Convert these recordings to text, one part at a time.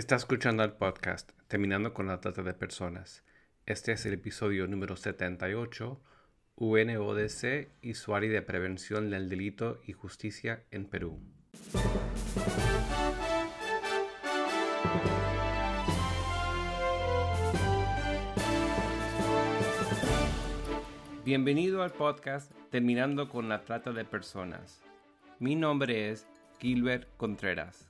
Está escuchando el podcast Terminando con la Trata de Personas. Este es el episodio número 78, UNODC y su área de prevención del delito y justicia en Perú. Bienvenido al podcast Terminando con la Trata de Personas. Mi nombre es Gilbert Contreras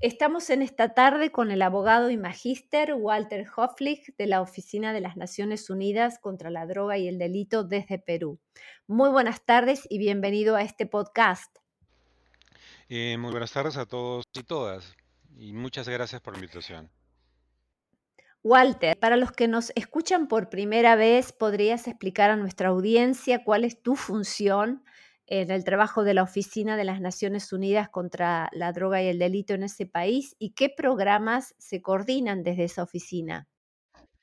Estamos en esta tarde con el abogado y magíster Walter Hofflich de la Oficina de las Naciones Unidas contra la Droga y el Delito desde Perú. Muy buenas tardes y bienvenido a este podcast. Eh, muy buenas tardes a todos y todas y muchas gracias por la invitación. Walter, para los que nos escuchan por primera vez, ¿podrías explicar a nuestra audiencia cuál es tu función en el trabajo de la Oficina de las Naciones Unidas contra la Droga y el Delito en ese país y qué programas se coordinan desde esa oficina.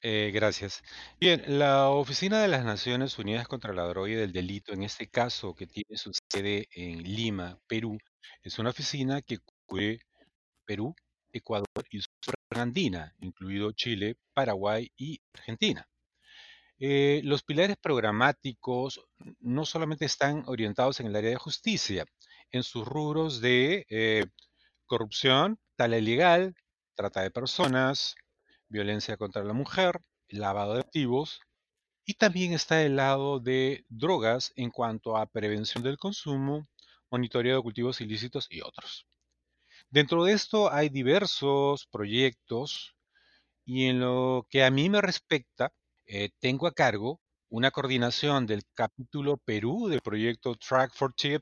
Eh, gracias. Bien, la Oficina de las Naciones Unidas contra la Droga y el Delito, en este caso que tiene su sede en Lima, Perú, es una oficina que cubre Perú, Ecuador y su Andina, incluido Chile, Paraguay y Argentina. Eh, los pilares programáticos no solamente están orientados en el área de justicia, en sus rubros de eh, corrupción, tala ilegal, trata de personas, violencia contra la mujer, lavado de activos, y también está el lado de drogas en cuanto a prevención del consumo, monitoreo de cultivos ilícitos y otros. Dentro de esto hay diversos proyectos y en lo que a mí me respecta, eh, tengo a cargo una coordinación del capítulo Perú del proyecto Track for Chip,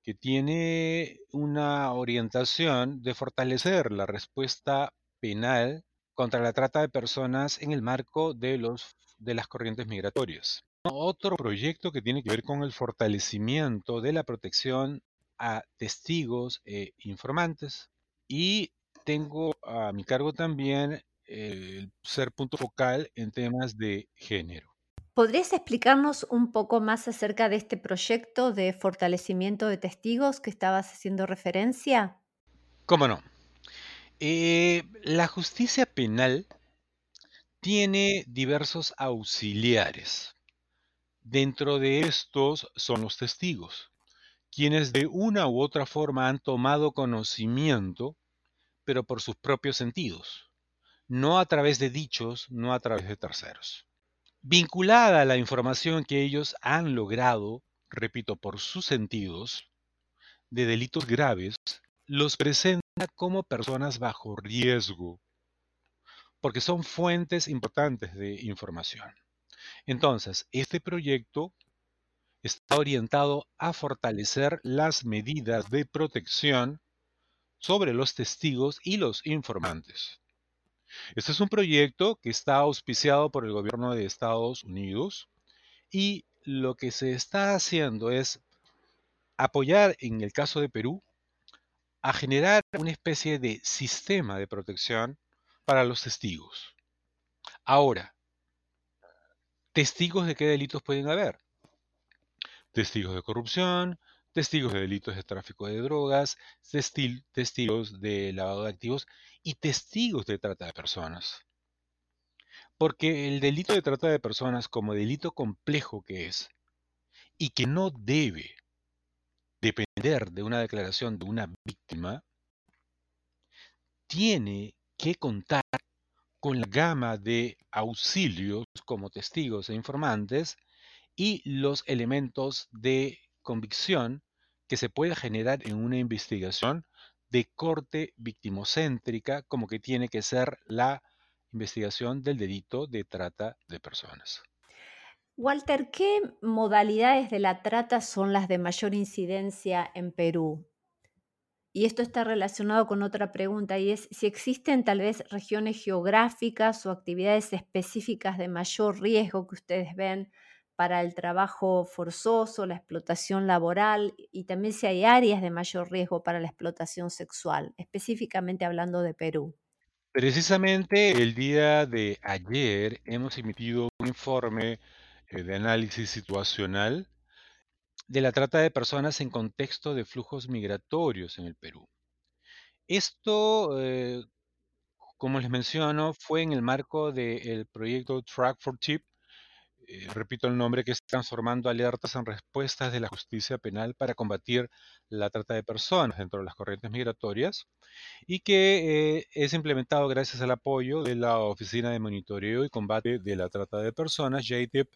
que tiene una orientación de fortalecer la respuesta penal contra la trata de personas en el marco de, los, de las corrientes migratorias. Otro proyecto que tiene que ver con el fortalecimiento de la protección a testigos e informantes. Y tengo a mi cargo también el ser punto focal en temas de género. ¿Podrías explicarnos un poco más acerca de este proyecto de fortalecimiento de testigos que estabas haciendo referencia? ¿Cómo no? Eh, la justicia penal tiene diversos auxiliares. Dentro de estos son los testigos, quienes de una u otra forma han tomado conocimiento, pero por sus propios sentidos no a través de dichos, no a través de terceros. Vinculada a la información que ellos han logrado, repito, por sus sentidos, de delitos graves, los presenta como personas bajo riesgo, porque son fuentes importantes de información. Entonces, este proyecto está orientado a fortalecer las medidas de protección sobre los testigos y los informantes. Este es un proyecto que está auspiciado por el gobierno de Estados Unidos y lo que se está haciendo es apoyar, en el caso de Perú, a generar una especie de sistema de protección para los testigos. Ahora, ¿testigos de qué delitos pueden haber? Testigos de corrupción, testigos de delitos de tráfico de drogas, testigos de lavado de activos y testigos de trata de personas. Porque el delito de trata de personas, como delito complejo que es, y que no debe depender de una declaración de una víctima, tiene que contar con la gama de auxilios como testigos e informantes y los elementos de convicción que se puede generar en una investigación de corte victimocéntrica, como que tiene que ser la investigación del delito de trata de personas. Walter, ¿qué modalidades de la trata son las de mayor incidencia en Perú? Y esto está relacionado con otra pregunta, y es si existen tal vez regiones geográficas o actividades específicas de mayor riesgo que ustedes ven para el trabajo forzoso, la explotación laboral y también si hay áreas de mayor riesgo para la explotación sexual, específicamente hablando de Perú. Precisamente el día de ayer hemos emitido un informe eh, de análisis situacional de la trata de personas en contexto de flujos migratorios en el Perú. Esto, eh, como les menciono, fue en el marco del proyecto Track for Tip, eh, repito el nombre, que está transformando alertas en respuestas de la justicia penal para combatir la trata de personas dentro de las corrientes migratorias y que eh, es implementado gracias al apoyo de la Oficina de Monitoreo y Combate de la Trata de Personas, JTIP,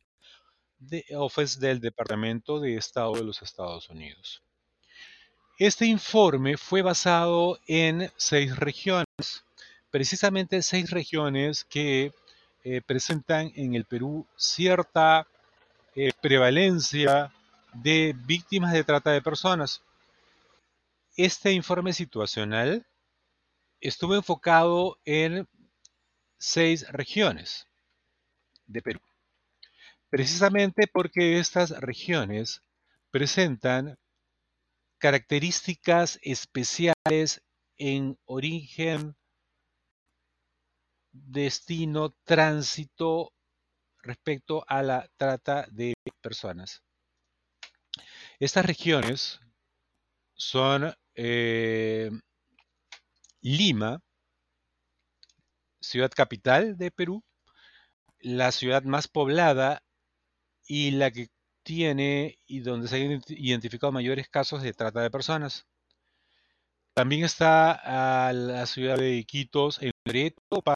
de Office del Departamento de Estado de los Estados Unidos. Este informe fue basado en seis regiones, precisamente seis regiones que eh, presentan en el Perú cierta eh, prevalencia de víctimas de trata de personas. Este informe situacional estuvo enfocado en seis regiones de Perú precisamente porque estas regiones presentan características especiales en origen, destino, tránsito respecto a la trata de personas. Estas regiones son eh, Lima, ciudad capital de Perú, la ciudad más poblada y la que tiene y donde se han identificado mayores casos de trata de personas. También está la ciudad de Iquitos en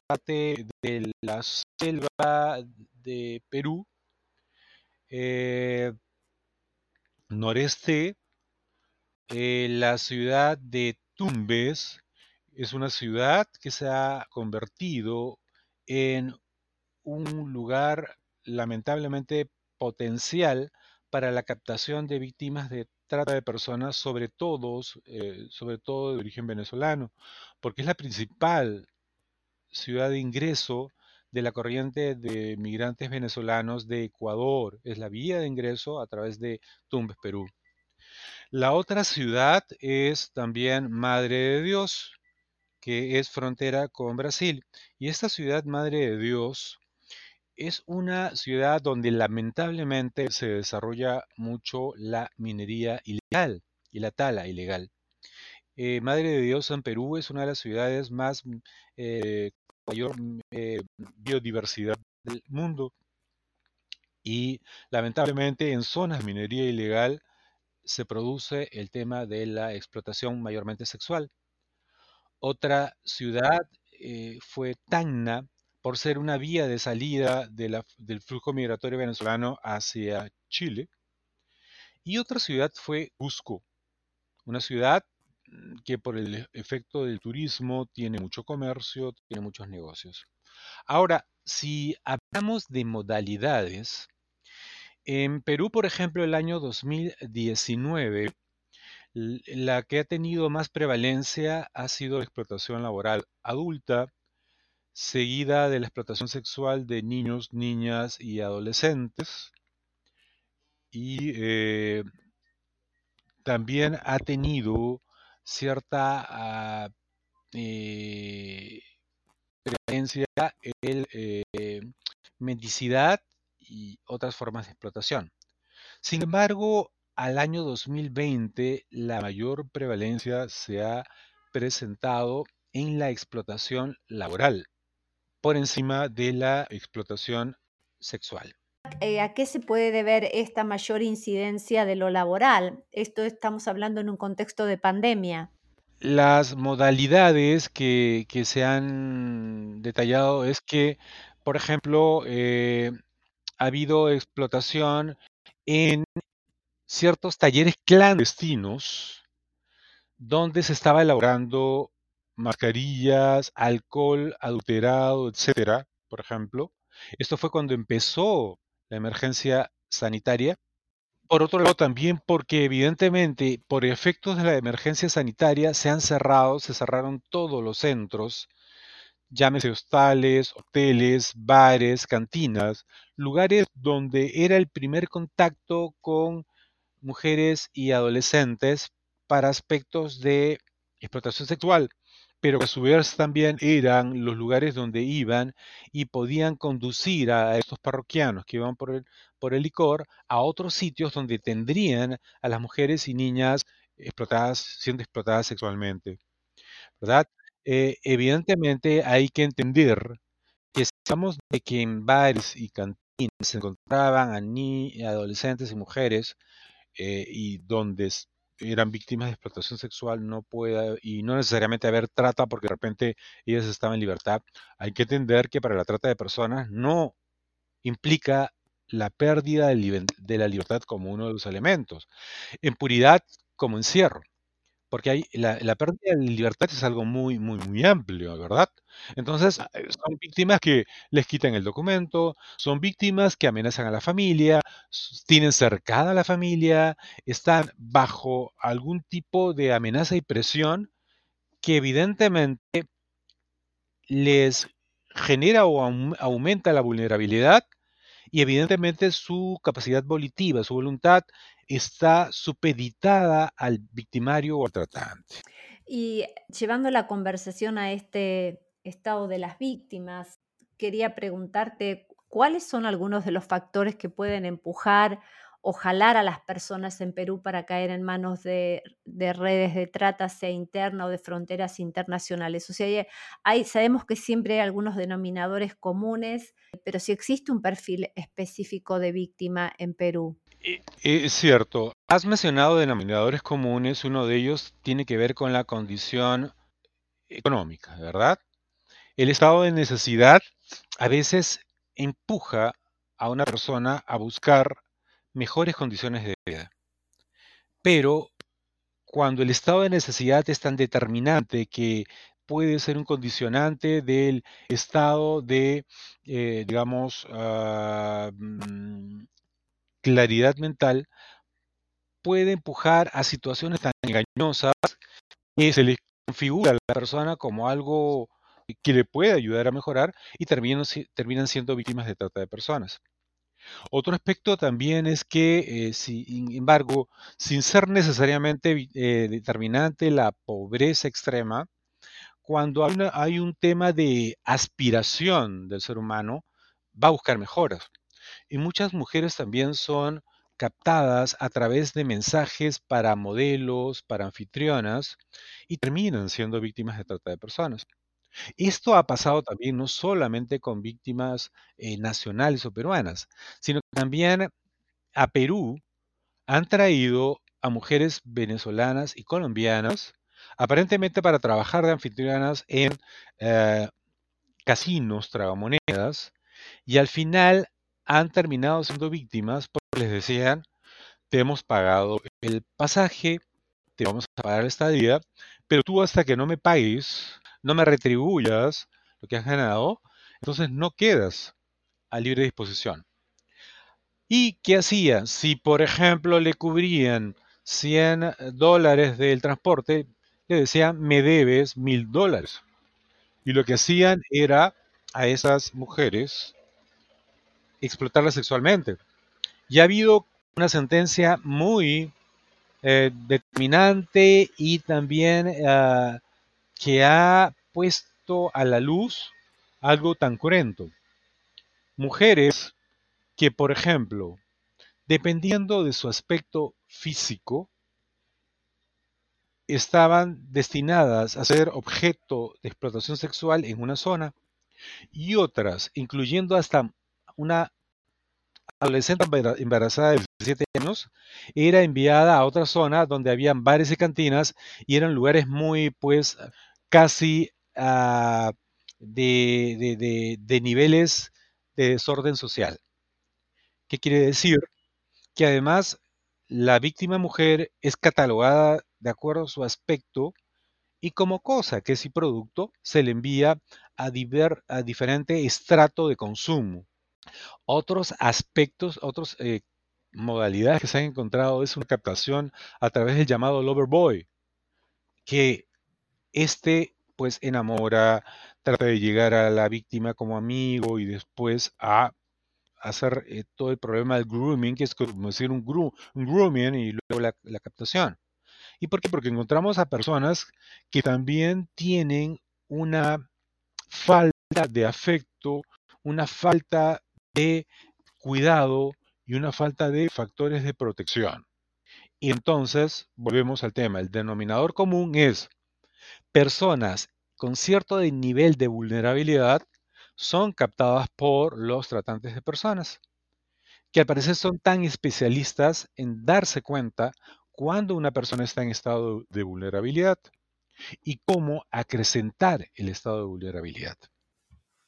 Parte de la selva de Perú. Eh, noreste, eh, la ciudad de Tumbes es una ciudad que se ha convertido en un lugar lamentablemente potencial para la captación de víctimas de trata de personas, sobre todo, eh, sobre todo de origen venezolano, porque es la principal ciudad de ingreso de la corriente de migrantes venezolanos de Ecuador. Es la vía de ingreso a través de Tumbes, Perú. La otra ciudad es también Madre de Dios, que es frontera con Brasil. Y esta ciudad Madre de Dios es una ciudad donde lamentablemente se desarrolla mucho la minería ilegal y la tala ilegal. Eh, Madre de Dios en Perú es una de las ciudades más eh, mayor mm, eh, biodiversidad del mundo y lamentablemente en zonas de minería ilegal se produce el tema de la explotación mayormente sexual. Otra ciudad fue Tacna, por ser una vía de salida del flujo migratorio venezolano hacia Chile. Y otra ciudad fue Cusco, una ciudad que por el efecto del turismo tiene mucho comercio, tiene muchos negocios. Ahora, si hablamos de modalidades, en Perú, por ejemplo, el año 2019, la que ha tenido más prevalencia ha sido la explotación laboral adulta, seguida de la explotación sexual de niños, niñas y adolescentes. Y eh, también ha tenido cierta ah, eh, en eh, mendicidad y otras formas de explotación. Sin embargo, al año 2020 la mayor prevalencia se ha presentado en la explotación laboral, por encima de la explotación sexual. Eh, ¿A qué se puede deber esta mayor incidencia de lo laboral? Esto estamos hablando en un contexto de pandemia. Las modalidades que, se han detallado es que, por ejemplo, eh, ha habido explotación en ciertos talleres clandestinos donde se estaba elaborando mascarillas, alcohol adulterado, etcétera, por ejemplo. Esto fue cuando empezó la emergencia sanitaria. Por otro lado, también porque evidentemente por efectos de la emergencia sanitaria se han cerrado, se cerraron todos los centros llámese hostales, hoteles, bares, cantinas, lugares donde era el primer contacto con mujeres y adolescentes para aspectos de explotación sexual, pero a su vez también eran los lugares donde iban y podían conducir a estos parroquianos que iban por el, por el licor a otros sitios donde tendrían a las mujeres y niñas explotadas, siendo explotadas sexualmente. ¿Verdad? Eh, evidentemente hay que entender que hablamos de que en bares y cantinas se encontraban a, ni, adolescentes y mujeres eh, y donde eran víctimas de explotación sexual no puede y no necesariamente haber trata porque de repente ellas estaban en libertad. Hay que entender que para la trata de personas no implica la pérdida de la libertad como uno de los elementos. En puridad como encierro porque hay, la, pérdida de libertad es algo muy, muy, muy amplio, ¿verdad? Entonces, eh, son víctimas que les quitan el documento, son víctimas que amenazan a la familia, tienen cercada a la familia, están bajo algún tipo de amenaza y presión que evidentemente les genera o aumenta la vulnerabilidad y evidentemente su capacidad volitiva, su voluntad está supeditada al victimario o al tratante. Y llevando la conversación a este estado de las víctimas, quería preguntarte cuáles son algunos de los factores que pueden empujar o jalar a las personas en Perú para caer en manos de, redes de trata, sea interna o de fronteras internacionales. O sea, hay, sabemos que siempre hay algunos denominadores comunes, pero si existe un perfil específico de víctima en Perú. Es cierto. Has mencionado denominadores comunes. Uno de ellos tiene que ver con la condición económica, ¿verdad? El estado de necesidad a veces empuja a una persona a buscar mejores condiciones de vida. Pero cuando el estado de necesidad es tan determinante que puede ser un condicionante del estado de, eh, digamos, ah, mm, claridad mental, puede empujar a situaciones tan engañosas que se le configura a la persona como algo que le puede ayudar a mejorar y terminan, terminan siendo víctimas de trata de personas. Otro aspecto también es que, eh, sin embargo, sin ser necesariamente eh, determinante la pobreza extrema, cuando hay, un tema de aspiración del ser humano, va a buscar mejoras. Y muchas mujeres también son captadas a través de mensajes para modelos, para anfitrionas, y terminan siendo víctimas de trata de personas. Esto ha pasado también no solamente con víctimas eh, nacionales o peruanas, sino que también a Perú han traído a mujeres venezolanas y colombianas, aparentemente para trabajar de anfitrionas en eh, casinos, tragamonedas, y al final han terminado siendo víctimas porque les decían, te hemos pagado el pasaje, te vamos a pagar esta estadía, pero tú hasta que no me pagues, no me retribuyas lo que has ganado, entonces no quedas a libre disposición. ¿Y qué hacía? Si, por ejemplo, le cubrían 100 dólares del transporte, le decían, me debes mil dólares. Y lo que hacían era a esas mujeres explotarlas sexualmente. Y ha habido una sentencia muy eh, determinante y también uh, que ha puesto a la luz algo tan cruento. Mujeres que, por ejemplo, dependiendo de su aspecto físico, estaban destinadas a ser objeto de explotación sexual en una zona y otras, incluyendo hasta una adolescente embarazada de 17 años, era enviada a otra zona donde habían bares y cantinas y eran lugares muy, pues, casi ah, de, niveles de desorden social. ¿Qué quiere decir? Que además la víctima mujer es catalogada de acuerdo a su aspecto y como cosa que y producto se le envía a, a diferente estrato de consumo. Otros aspectos, otras eh, modalidades que se han encontrado es una captación a través del llamado lover boy, que este pues enamora, trata de llegar a la víctima como amigo y después a hacer eh, todo el problema del grooming, que es como decir un, grooming y luego la, la captación. ¿Y por qué? Porque encontramos a personas que también tienen una falta de afecto, una falta de cuidado y una falta de factores de protección. Y entonces, volvemos al tema, el denominador común es personas con cierto nivel de vulnerabilidad son captadas por los tratantes de personas, que al parecer son tan especialistas en darse cuenta cuando una persona está en estado de vulnerabilidad y cómo acrecentar el estado de vulnerabilidad.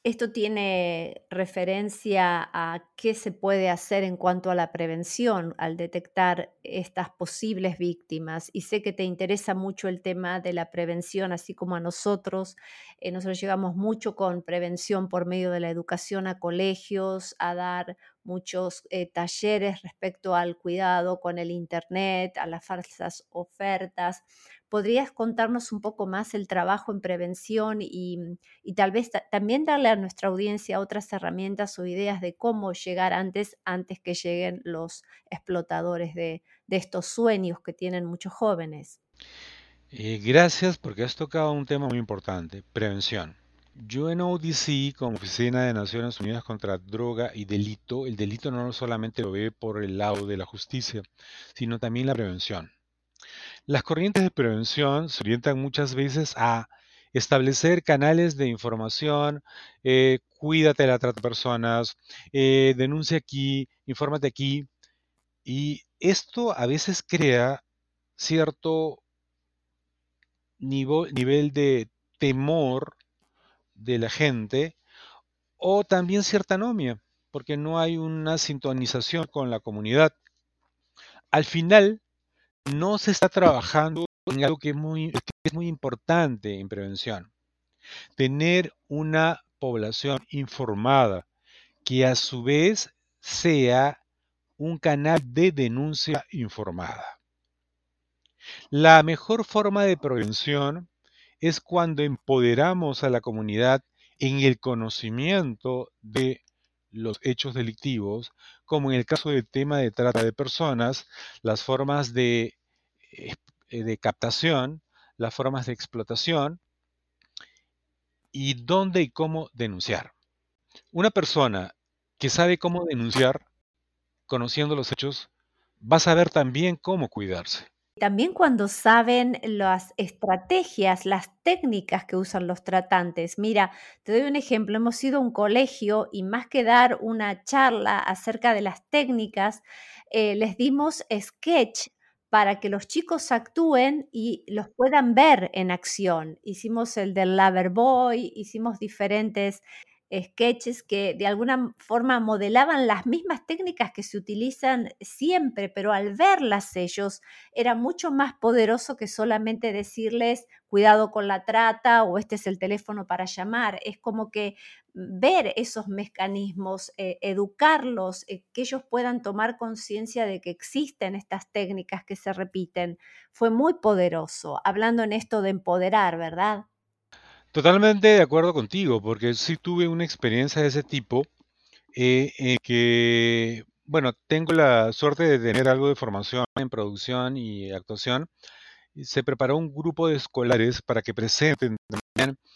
Esto tiene referencia a qué se puede hacer en cuanto a la prevención al detectar estas posibles víctimas. Y sé que te interesa mucho el tema de la prevención, así como a nosotros. Eh, nosotros llegamos mucho con prevención por medio de la educación a colegios, a dar muchos eh, talleres respecto al cuidado con el Internet, a las falsas ofertas. ¿Podrías contarnos un poco más el trabajo en prevención y, mm, tal vez también darle a nuestra audiencia otras herramientas o ideas de cómo llegar antes, antes que lleguen los explotadores de, estos sueños que tienen muchos jóvenes? Eh, gracias porque has tocado un tema muy importante, prevención. Yo en ODC, como Oficina de Naciones Unidas contra Droga y Delito, el delito no solamente lo ve por el lado de la justicia, sino también la prevención. Las corrientes de prevención se orientan muchas veces a establecer canales de información, eh, cuídate de la trata personas, eh, denuncia aquí, infórmate aquí. Y esto a veces crea cierto nivel de temor de la gente o también cierta anomia, porque no hay una sintonización con la comunidad. Al final, no se está trabajando en algo que es muy, es muy importante en prevención. Tener una población informada que a su vez sea un canal de denuncia informada. La mejor forma de prevención es cuando empoderamos a la comunidad en el conocimiento de los hechos delictivos, como en el caso del tema de trata de personas, las formas de, de captación, las formas de explotación y dónde y cómo denunciar. Una persona que sabe cómo denunciar, conociendo los hechos, va a saber también cómo cuidarse. También cuando saben las estrategias, las técnicas que usan los tratantes. Mira, te doy un ejemplo. Hemos ido a un colegio y más que dar una charla acerca de las técnicas, eh, les dimos sketch para que los chicos actúen y los puedan ver en acción. Hicimos el del Lover Boy, hicimos diferentes sketches que de alguna forma modelaban las mismas técnicas que se utilizan siempre, pero al verlas ellos era mucho más poderoso que solamente decirles cuidado con la trata o este es el teléfono para llamar. Es como que ver esos mecanismos, eh, educarlos, eh, que ellos puedan tomar conciencia de que existen estas técnicas que se repiten, fue muy poderoso, hablando en esto de empoderar, ¿verdad? Totalmente de acuerdo contigo, porque sí tuve una experiencia de ese tipo, eh, en que, bueno, tengo la suerte de tener algo de formación en producción y actuación. se preparó un grupo de escolares para que presenten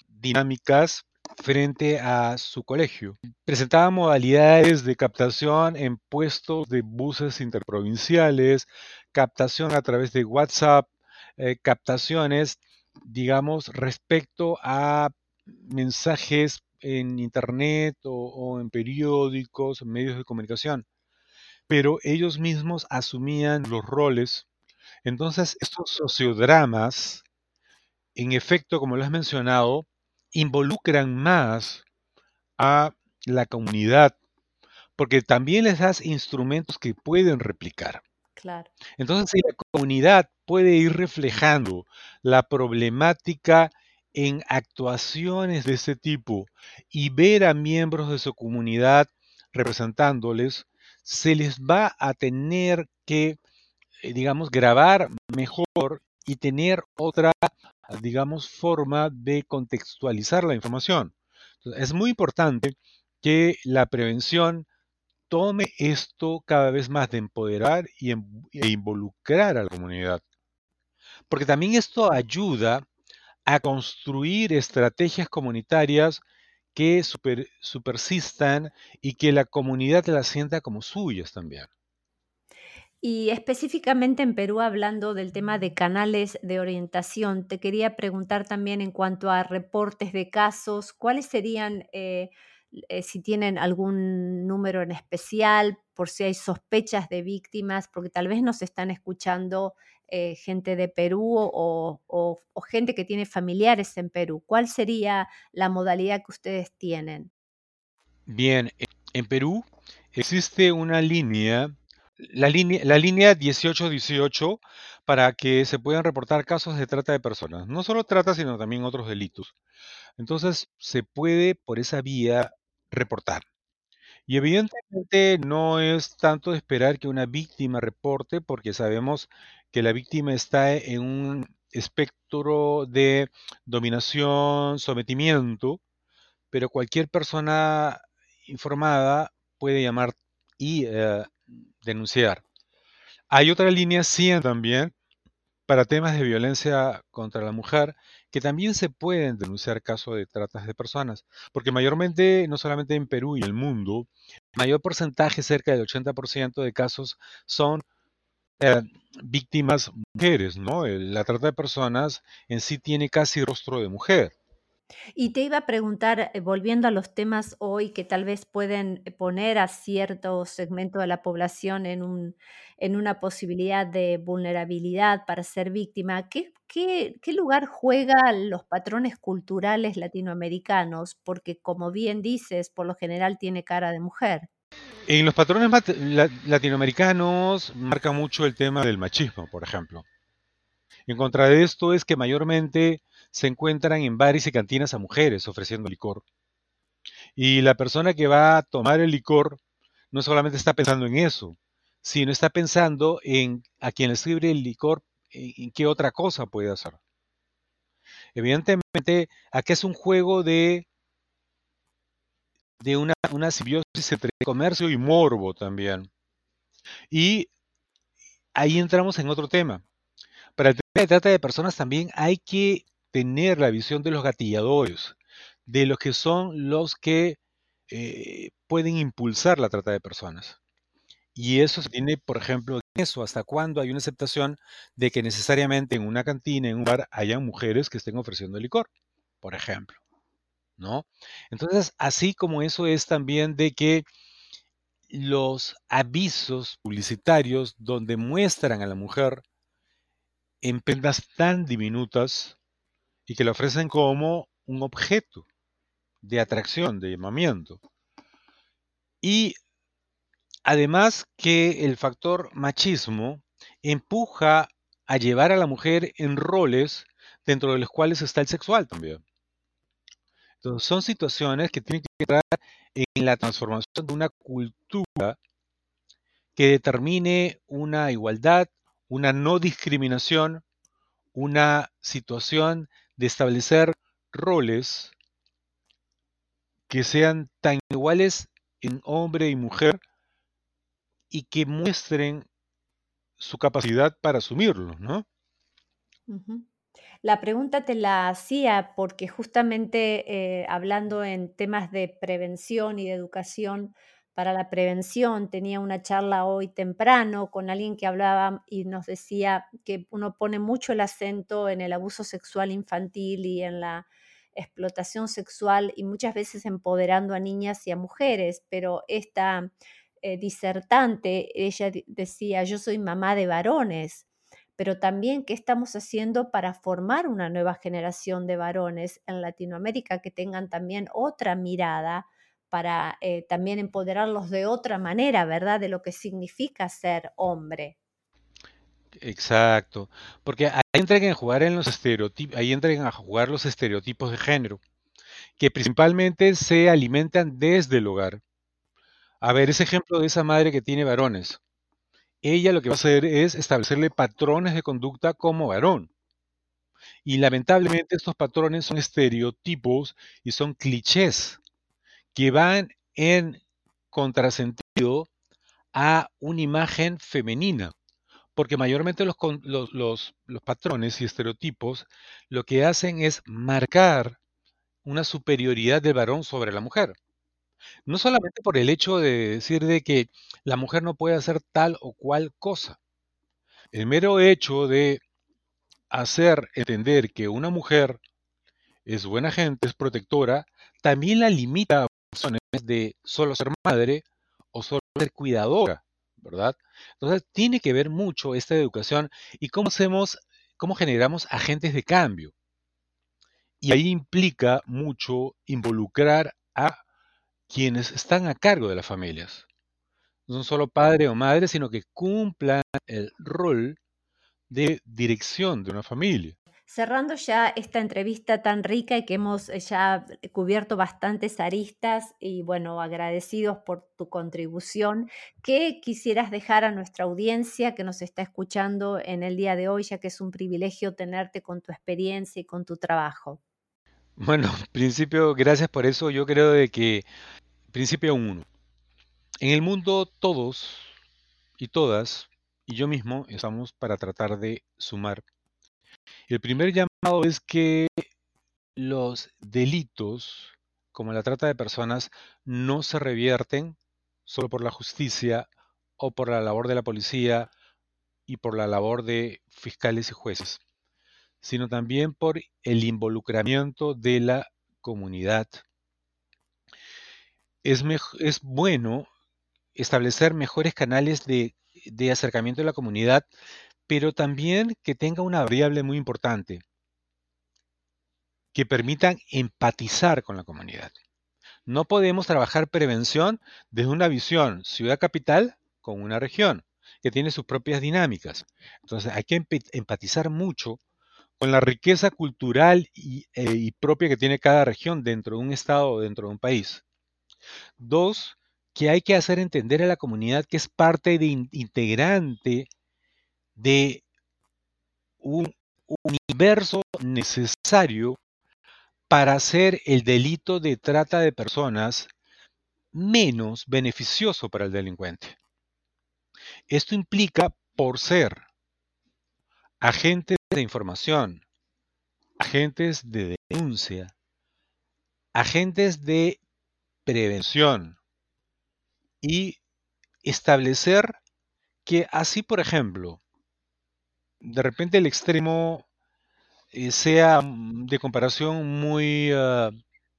dinámicas frente a su colegio. Presentaba modalidades de captación en puestos de buses interprovinciales, captación a través de WhatsApp, eh, captaciones digamos, respecto a mensajes en Internet o, en periódicos, medios de comunicación. Pero ellos mismos asumían los roles. Entonces, estos sociodramas, en efecto, como lo has mencionado, involucran más a la comunidad, porque también les das instrumentos que pueden replicar. Entonces, si la comunidad puede ir reflejando la problemática en actuaciones de ese tipo y ver a miembros de su comunidad representándoles, se les va a tener que, eh, digamos, grabar mejor y tener otra digamos, forma de contextualizar la información. es muy importante que la prevención tome esto cada vez más de empoderar y e involucrar a la comunidad. Porque también esto ayuda a construir estrategias comunitarias que super, supersistan y que la comunidad las sienta como suyas también. Y específicamente en Perú, hablando del tema de canales de orientación, te quería preguntar también en cuanto a reportes de casos, ¿cuáles serían, eh, eh, si tienen algún número en especial, por si hay sospechas de víctimas, porque tal vez nos están escuchando eh, gente de Perú o, o gente que tiene familiares en Perú? ¿Cuál sería la modalidad que ustedes tienen? Bien, en Perú existe una línea la línea, la línea 1818 para que se puedan reportar casos de trata de personas. No solo trata, sino también otros delitos. Entonces, se puede por esa vía reportar. Y evidentemente no es tanto esperar que una víctima reporte, porque sabemos que la víctima está en un espectro de dominación, sometimiento, pero cualquier persona informada puede llamar y eh, denunciar. Hay otra línea 100 también para temas de violencia contra la mujer que también se pueden denunciar casos de tratas de personas, porque mayormente, no solamente en Perú y en el mundo, mayor porcentaje, cerca del 80% de casos son eh, víctimas mujeres, ¿no? La trata de personas en sí tiene casi rostro de mujer. Y te iba a preguntar, eh, volviendo a los temas hoy que tal vez pueden eh, poner a cierto segmento de la población en, un, en una posibilidad de vulnerabilidad para ser víctima, ¿qué, qué, qué lugar juegan los patrones culturales latinoamericanos? Porque como bien dices, por lo general tiene cara de mujer. En los patrones latinoamericanos marca mucho el tema del machismo, por ejemplo. En contra de esto es que mayormente se encuentran en bares y cantinas a mujeres ofreciendo licor. Y la persona que va a tomar el licor no solamente está pensando en eso, sino está pensando en a quien le sirve el licor, en, qué otra cosa puede hacer. Evidentemente, aquí es un juego de, de una, una simbiosis entre comercio y morbo también. Y ahí entramos en otro tema. Para el tema de trata de personas también hay que tener la visión de los gatilladores, de los que son los que eh, pueden impulsar la trata de personas. Y eso se tiene, por ejemplo, eso, hasta cuándo hay una aceptación de que necesariamente en una cantina, en un bar, hayan mujeres que estén ofreciendo licor, por ejemplo. ¿No? Entonces, así como eso es también de que los avisos publicitarios donde muestran a la mujer en prendas tan diminutas y que le ofrecen como un objeto de atracción, de llamamiento. Y además que el factor machismo empuja a llevar a la mujer en roles dentro de los cuales está el sexual también. Entonces son situaciones que tienen que entrar en la transformación de una cultura que determine una igualdad, una no discriminación, una situación de establecer roles que sean tan iguales en hombre y mujer y que muestren su capacidad para asumirlo, ¿no? La pregunta te la hacía porque justamente eh, hablando en temas de prevención y de educación, para la prevención. Tenía una charla hoy temprano con alguien que hablaba y nos decía que uno pone mucho el acento en el abuso sexual infantil y en la explotación sexual y muchas veces empoderando a niñas y a mujeres, pero esta eh, disertante, ella decía, yo soy mamá de varones, pero también qué estamos haciendo para formar una nueva generación de varones en Latinoamérica que tengan también otra mirada para eh, también empoderarlos de otra manera, ¿verdad? De lo que significa ser hombre. Exacto, porque ahí entran a jugar en los estereotipos, ahí entran a jugar los estereotipos de género, que principalmente se alimentan desde el hogar. A ver, ese ejemplo de esa madre que tiene varones. Ella lo que va a hacer es establecerle patrones de conducta como varón. Y lamentablemente estos patrones son estereotipos y son clichés que van en contrasentido a una imagen femenina. Porque mayormente los, los, patrones y estereotipos lo que hacen es marcar una superioridad del varón sobre la mujer. No solamente por el hecho de decir de que la mujer no puede hacer tal o cual cosa. El mero hecho de hacer entender que una mujer es buena gente, es protectora, también la limita de solo ser madre o solo ser cuidadora, ¿verdad? Entonces tiene que ver mucho esta educación y cómo hacemos, cómo generamos agentes de cambio. Y ahí implica mucho involucrar a quienes están a cargo de las familias. No solo padre o madre, sino que cumplan el rol de dirección de una familia. Cerrando ya esta entrevista tan rica y que hemos eh, ya cubierto bastantes aristas y bueno, agradecidos por tu contribución, ¿qué quisieras dejar a nuestra audiencia que nos está escuchando en el día de hoy, ya que es un privilegio tenerte con tu experiencia y con tu trabajo? Bueno, principio, gracias por eso. Yo creo de que, principio uno, en el mundo todos y todas, y yo mismo, estamos para tratar de sumar el primer llamado es que los delitos, como la trata de personas, no se revierten solo por la justicia o por la labor de la policía y por la labor de fiscales y jueces, sino también por el involucramiento de la comunidad. Es, bueno establecer mejores canales de acercamiento de la comunidad pero también que tenga una variable muy importante, que permitan empatizar con la comunidad. No podemos trabajar prevención desde una visión ciudad capital con una región que tiene sus propias dinámicas. Entonces hay que empatizar mucho con la riqueza cultural y, eh, y, propia que tiene cada región dentro de un estado o dentro de un país. Dos, que hay que hacer entender a la comunidad que es parte de integrante de un universo necesario para hacer el delito de trata de personas menos beneficioso para el delincuente. Esto implica, por ser agentes de información, agentes de denuncia, agentes de prevención y establecer que así, por ejemplo, de repente el extremo eh, sea mm, de comparación muy ah,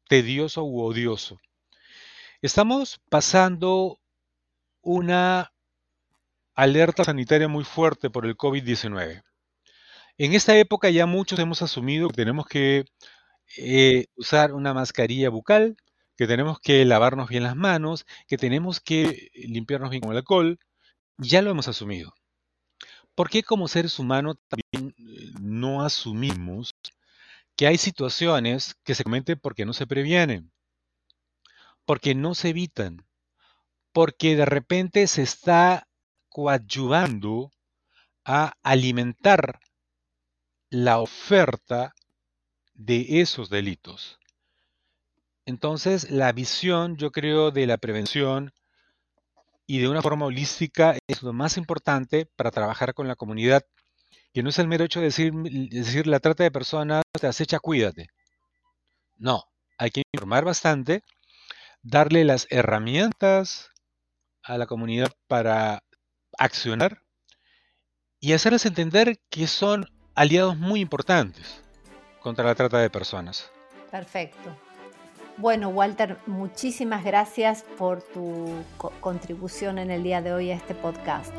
tedioso u odioso. Estamos pasando una alerta sanitaria muy fuerte por el COVID-19. En esta época ya muchos hemos asumido que tenemos que eh, usar una mascarilla bucal, que tenemos que lavarnos bien las manos, que tenemos que limpiarnos bien con el alcohol. Ya lo hemos asumido. ¿Por qué como seres humanos también eh, no asumimos que hay situaciones que se cometen porque no se previenen, porque no se evitan, porque de repente se está coadyuvando a alimentar la oferta de esos delitos. Entonces, la visión, yo creo, de la prevención y de una forma holística es lo más importante para trabajar con la comunidad, que no es el mero hecho de decir, decir la trata de personas te acecha, cuídate. No, hay que informar bastante, darle las herramientas a la comunidad para accionar y hacerles entender que son aliados muy importantes contra la trata de personas. Perfecto. Bueno, Walter, muchísimas gracias por tu contribución en el día de hoy a este podcast.